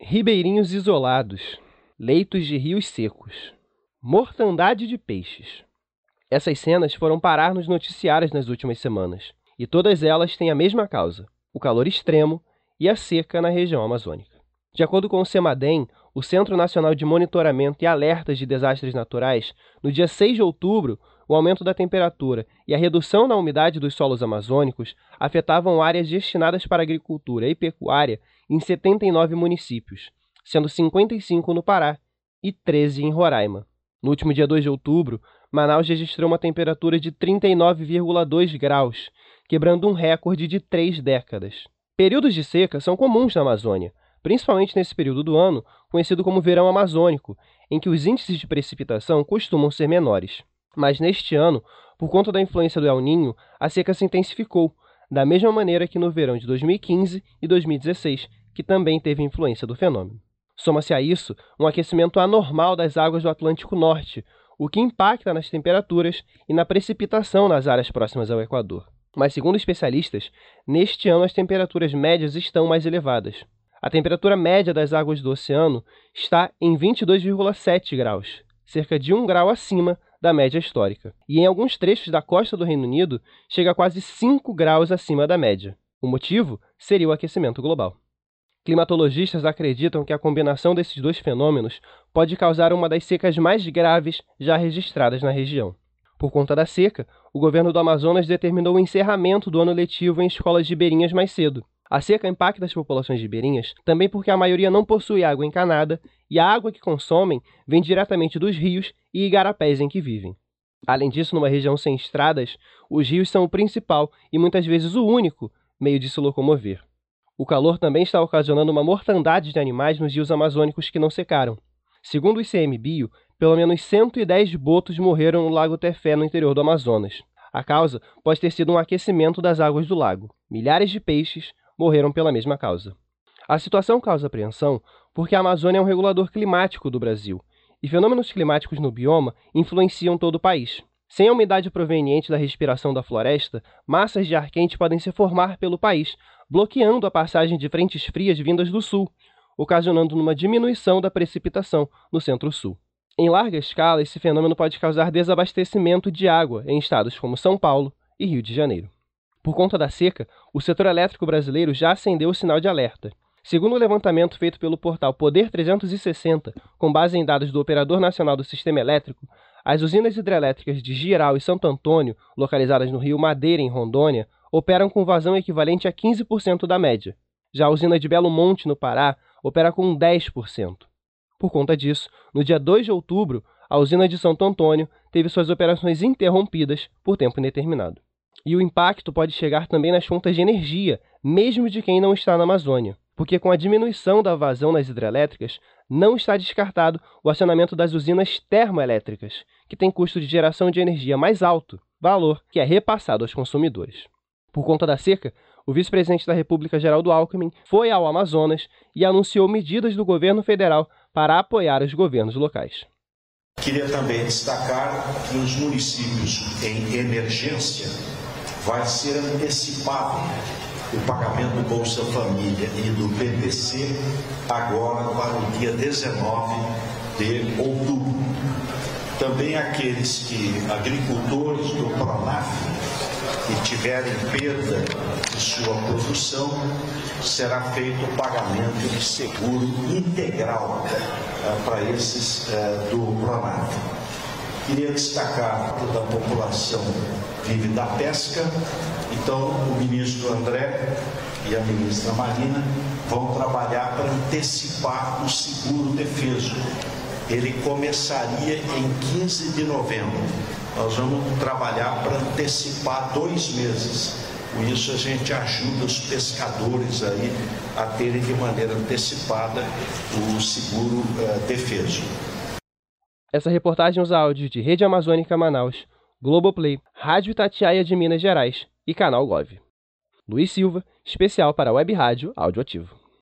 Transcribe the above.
Ribeirinhos isolados, leitos de rios secos, mortandade de peixes. Essas cenas foram parar nos noticiários nas últimas semanas, e todas elas têm a mesma causa: o calor extremo e a seca na região amazônica. De acordo com o CEMADEM, o Centro Nacional de Monitoramento e Alertas de Desastres Naturais, no dia 6 de outubro, o aumento da temperatura e a redução na umidade dos solos amazônicos afetavam áreas destinadas para agricultura e pecuária em 79 municípios, sendo 55 no Pará e 13 em Roraima. No último dia 2 de outubro, Manaus registrou uma temperatura de 39,2 graus, quebrando um recorde de três décadas. Períodos de seca são comuns na Amazônia, principalmente nesse período do ano, conhecido como verão amazônico, em que os índices de precipitação costumam ser menores. Mas neste ano, por conta da influência do El Ninho, a seca se intensificou, da mesma maneira que no verão de 2015 e 2016, que também teve influência do fenômeno. Soma-se a isso um aquecimento anormal das águas do Atlântico Norte, o que impacta nas temperaturas e na precipitação nas áreas próximas ao Equador. Mas, segundo especialistas, neste ano as temperaturas médias estão mais elevadas. A temperatura média das águas do oceano está em 22,7 graus, cerca de 1 grau acima da média histórica. E em alguns trechos da costa do Reino Unido chega a quase 5 graus acima da média. O motivo seria o aquecimento global. Climatologistas acreditam que a combinação desses dois fenômenos pode causar uma das secas mais graves já registradas na região. Por conta da seca, o governo do Amazonas determinou o encerramento do ano letivo em escolas ribeirinhas mais cedo. A seca impacta as populações ribeirinhas também porque a maioria não possui água encanada e a água que consomem vem diretamente dos rios e igarapés em que vivem. Além disso, numa região sem estradas, os rios são o principal e muitas vezes o único meio de se locomover. O calor também está ocasionando uma mortandade de animais nos rios amazônicos que não secaram. Segundo o ICMBio, pelo menos 110 botos morreram no Lago Tefé, no interior do Amazonas. A causa pode ter sido um aquecimento das águas do lago. Milhares de peixes morreram pela mesma causa. A situação causa apreensão porque a Amazônia é um regulador climático do Brasil, e fenômenos climáticos no bioma influenciam todo o país. Sem a umidade proveniente da respiração da floresta, massas de ar quente podem se formar pelo país, bloqueando a passagem de frentes frias vindas do sul, ocasionando uma diminuição da precipitação no centro-sul. Em larga escala, esse fenômeno pode causar desabastecimento de água em estados como São Paulo e Rio de Janeiro. Por conta da seca, o setor elétrico brasileiro já acendeu o sinal de alerta. Segundo o levantamento feito pelo portal Poder 360, com base em dados do Operador Nacional do Sistema Elétrico, as usinas hidrelétricas de Giral e Santo Antônio, localizadas no Rio Madeira, em Rondônia, operam com vazão equivalente a 15% da média. Já a usina de Belo Monte, no Pará, opera com 10%. Por conta disso, no dia 2 de outubro, a usina de Santo Antônio teve suas operações interrompidas por tempo indeterminado. E o impacto pode chegar também nas fontes de energia, mesmo de quem não está na Amazônia, porque com a diminuição da vazão nas hidrelétricas, não está descartado o acionamento das usinas termoelétricas, que tem custo de geração de energia mais alto, valor que é repassado aos consumidores. Por conta da seca, o vice-presidente da República, Geraldo Alckmin, foi ao Amazonas e anunciou medidas do governo federal para apoiar os governos locais. Queria também destacar que os municípios em emergência vai ser antecipado o pagamento do Bolsa Família e do PPC agora para o dia 19 de outubro. Também aqueles que, agricultores do Pronaf, que tiverem perda de sua produção, será feito o pagamento de seguro integral uh, para esses uh, do Pronaf. Queria destacar toda a população vive da pesca, então o ministro André e a ministra Marina vão trabalhar para antecipar o seguro defeso. Ele começaria em 15 de novembro. Nós vamos trabalhar para antecipar dois meses. Com isso, a gente ajuda os pescadores aí a terem de maneira antecipada o seguro uh, defeso. Essa reportagem usa áudios de Rede Amazônica Manaus, Globoplay, Rádio Itatiaia de Minas Gerais e Canal Gov. Luiz Silva, especial para a Web Rádio Audioativo.